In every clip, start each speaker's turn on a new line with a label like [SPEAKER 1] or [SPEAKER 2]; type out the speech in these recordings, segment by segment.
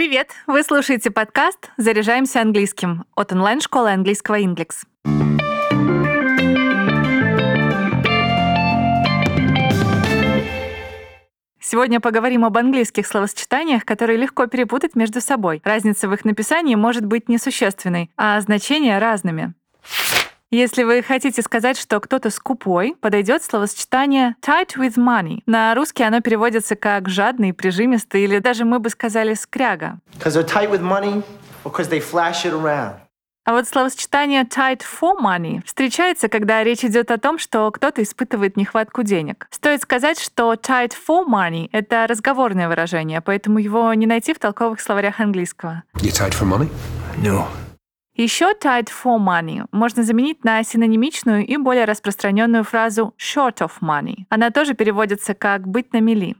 [SPEAKER 1] Привет! Вы слушаете подкаст «Заряжаемся английским» от онлайн-школы английского «Индекс». Сегодня поговорим об английских словосочетаниях, которые легко перепутать между собой. Разница в их написании может быть несущественной, а значения разными. Если вы хотите сказать, что кто-то скупой, подойдет словосочетание tight with money. На русский оно переводится как жадный, прижимистый или даже мы бы сказали скряга. А вот словосочетание tight for money встречается, когда речь идет о том, что кто-то испытывает нехватку денег. Стоит сказать, что tight for money — это разговорное выражение, поэтому его не найти в толковых словарях английского.
[SPEAKER 2] You tight for money?
[SPEAKER 3] No.
[SPEAKER 1] Еще tight for money можно заменить на синонимичную и более распространенную фразу short of money. Она тоже переводится как «быть на мели».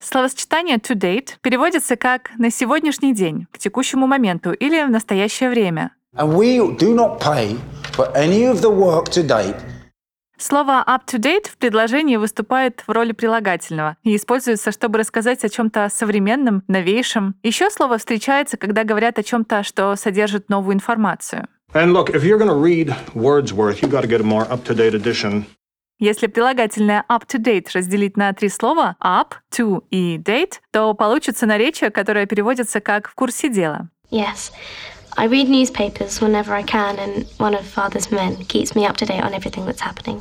[SPEAKER 1] Словосочетание to date переводится как «на сегодняшний день», к текущему моменту или в настоящее время.
[SPEAKER 3] And we do not pay for any of the work to date
[SPEAKER 1] Слово up to date в предложении выступает в роли прилагательного и используется, чтобы рассказать о чем-то современном, новейшем. Еще слово встречается, когда говорят о чем-то, что содержит новую информацию.
[SPEAKER 4] And look, if you're going to read Wordsworth, you've got to get a more up-to-date edition.
[SPEAKER 1] Если прилагательное up to date разделить на три слова up, to и date, то получится наречие, которое переводится как «в курсе дела».
[SPEAKER 5] Yes. I read newspapers whenever I can, and one of father's men keeps me up to date on everything that's happening.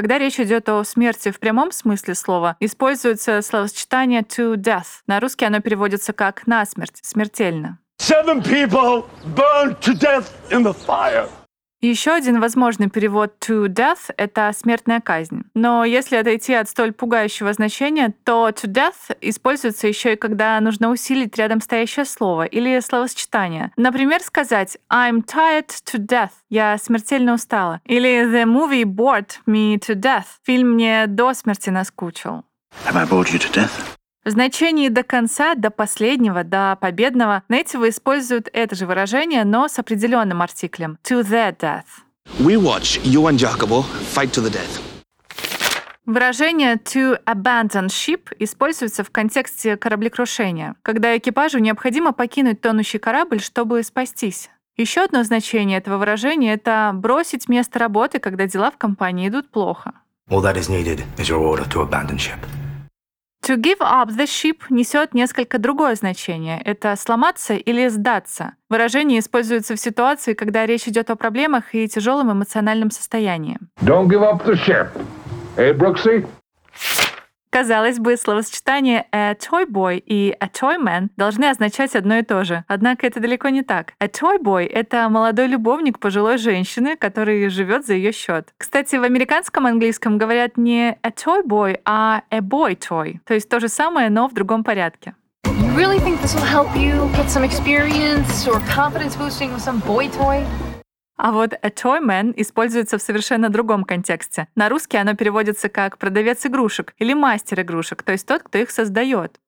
[SPEAKER 1] Когда речь идет о смерти в прямом смысле слова, используется словосочетание to death. На русский оно переводится как насмерть, смертельно.
[SPEAKER 6] Seven people burned to death in the fire.
[SPEAKER 1] Еще один возможный перевод to death — это смертная казнь. Но если отойти от столь пугающего значения, то to death используется еще и когда нужно усилить рядом стоящее слово или словосочетание. Например, сказать I'm tired to death — я смертельно устала. Или the movie bored me to death — фильм мне до смерти наскучил.
[SPEAKER 3] Have I bored you to death?
[SPEAKER 1] В значении до конца, до последнего, до победного нейтивы используют это же выражение, но с определенным артиклем to the death.
[SPEAKER 2] We watch you and Jacobo fight to the death.
[SPEAKER 1] Выражение to abandon ship используется в контексте кораблекрушения, когда экипажу необходимо покинуть тонущий корабль, чтобы спастись. Еще одно значение этого выражения — это бросить место работы, когда дела в компании идут плохо.
[SPEAKER 3] All that is needed is your order to abandon ship.
[SPEAKER 1] To give up the ship несет несколько другое значение. Это сломаться или сдаться. Выражение используется в ситуации, когда речь идет о проблемах и тяжелом эмоциональном состоянии.
[SPEAKER 6] Don't give up the ship. Hey, Brooksy?
[SPEAKER 1] Казалось бы, словосочетание a toy boy и a toy man должны означать одно и то же. Однако это далеко не так. A toy boy — это молодой любовник пожилой женщины, который живет за ее счет. Кстати, в американском английском говорят не a toy boy, а a boy toy. То есть то же самое, но в другом порядке.
[SPEAKER 7] You really think this will help you get some experience or confidence boosting with some boy toy?
[SPEAKER 1] А вот a toy man используется в совершенно другом контексте. На русский оно переводится как продавец игрушек или мастер игрушек, то есть тот, кто их создает.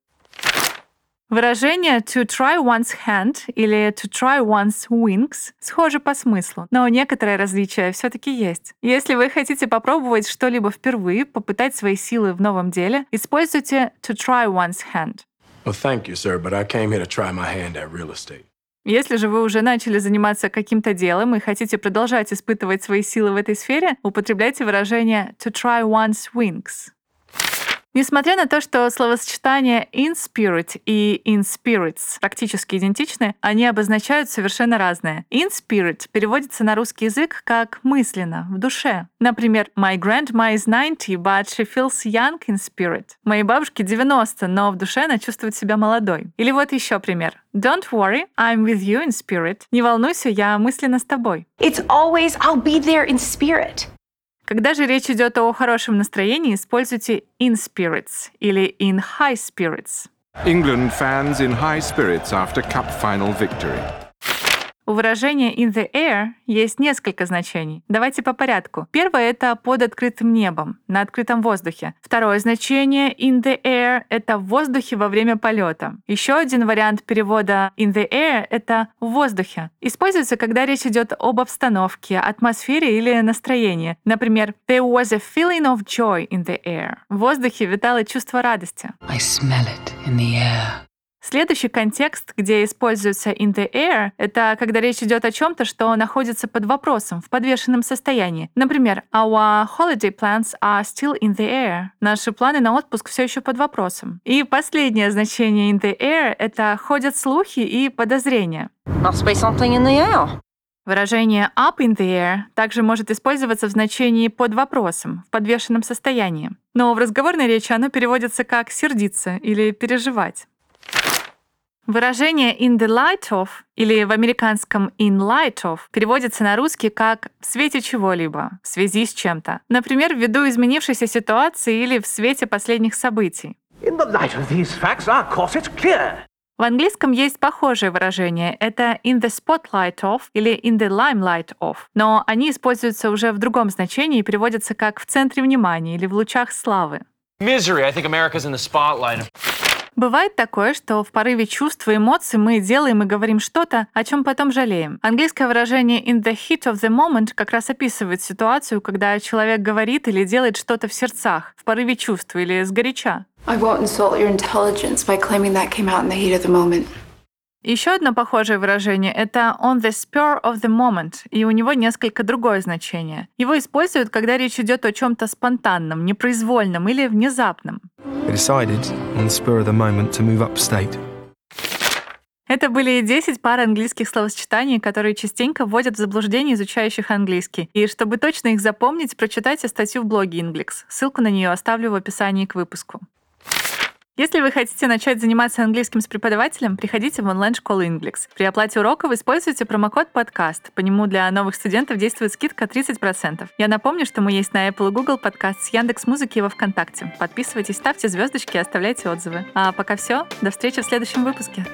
[SPEAKER 1] Выражение to try one's hand или to try one's wings схоже по смыслу, но некоторое различие все-таки есть. Если вы хотите попробовать что-либо впервые, попытать свои силы в новом деле, используйте to try one's hand.
[SPEAKER 8] Well, thank you, sir, but I came here to try my hand at real estate.
[SPEAKER 1] Если же вы уже начали заниматься каким-то делом и хотите продолжать испытывать свои силы в этой сфере, употребляйте выражение to try one's wings. Несмотря на то, что словосочетания in spirit и in spirits практически идентичны, они обозначают совершенно разное. In spirit переводится на русский язык как мысленно, в душе. Например, My grandma is 90, but she feels young in spirit. Моей бабушке 90, но в душе она чувствует себя молодой. Или вот еще пример. Don't worry, I'm with you in spirit. Не волнуйся, я мысленно с тобой.
[SPEAKER 9] It's always, I'll be there in spirit.
[SPEAKER 1] Когда же речь идет о хорошем настроении, используйте in spirits или in high spirits.
[SPEAKER 10] England fans in high spirits after cup final victory.
[SPEAKER 1] У выражения in the air есть несколько значений. Давайте по порядку. Первое — это под открытым небом, на открытом воздухе. Второе значение in the air — это в воздухе во время полета. Еще один вариант перевода in the air — это в воздухе. Используется, когда речь идет об обстановке, атмосфере или настроении. Например, there was a feeling of joy in the air. В воздухе витало чувство радости.
[SPEAKER 11] I smell it in the air.
[SPEAKER 1] Следующий контекст, где используется in the air, это когда речь идет о чем-то, что находится под вопросом, в подвешенном состоянии. Например, our holiday plans are still in the air. Наши планы на отпуск все еще под вопросом. И последнее значение in the air — это ходят слухи и подозрения.
[SPEAKER 11] Must be something in the air.
[SPEAKER 1] Выражение up in the air также может использоваться в значении под вопросом, в подвешенном состоянии. Но в разговорной речи оно переводится как сердиться или переживать. Выражение in the light of или в американском in light of переводится на русский как в свете чего-либо, в связи с чем-то. Например, ввиду изменившейся ситуации или в свете последних событий.
[SPEAKER 6] In the light of these facts, our course is clear.
[SPEAKER 1] В английском есть похожее выражение. Это in the spotlight of или in the limelight of. Но они используются уже в другом значении и переводятся как в центре внимания или в лучах славы.
[SPEAKER 12] Misery. I think America's in the spotlight.
[SPEAKER 1] Бывает такое, что в порыве чувств и эмоций мы делаем и говорим что-то, о чем потом жалеем. Английское выражение in the heat of the moment как раз описывает ситуацию, когда человек говорит или делает что-то в сердцах, в порыве чувств или сгоряча.
[SPEAKER 13] I won't insult your intelligence by claiming that came out in the heat of the moment.
[SPEAKER 1] Еще одно похожее выражение — это on the spur of the moment, и у него несколько другое значение. Его используют, когда речь идет о чем-то спонтанном, непроизвольном или внезапном. Это были 10 пар английских словосочетаний, которые частенько вводят в заблуждение изучающих английский. И чтобы точно их запомнить, прочитайте статью в блоге Inglix. Ссылку на нее оставлю в описании к выпуску. Если вы хотите начать заниматься английским с преподавателем, приходите в онлайн-школу Inglix. При оплате уроков используйте промокод «Подкаст». По нему для новых студентов действует скидка 30%. Я напомню, что мы есть на Apple и Google подкаст с Яндекс Музыки и во Вконтакте. Подписывайтесь, ставьте звездочки и оставляйте отзывы. А пока все. До встречи в следующем выпуске.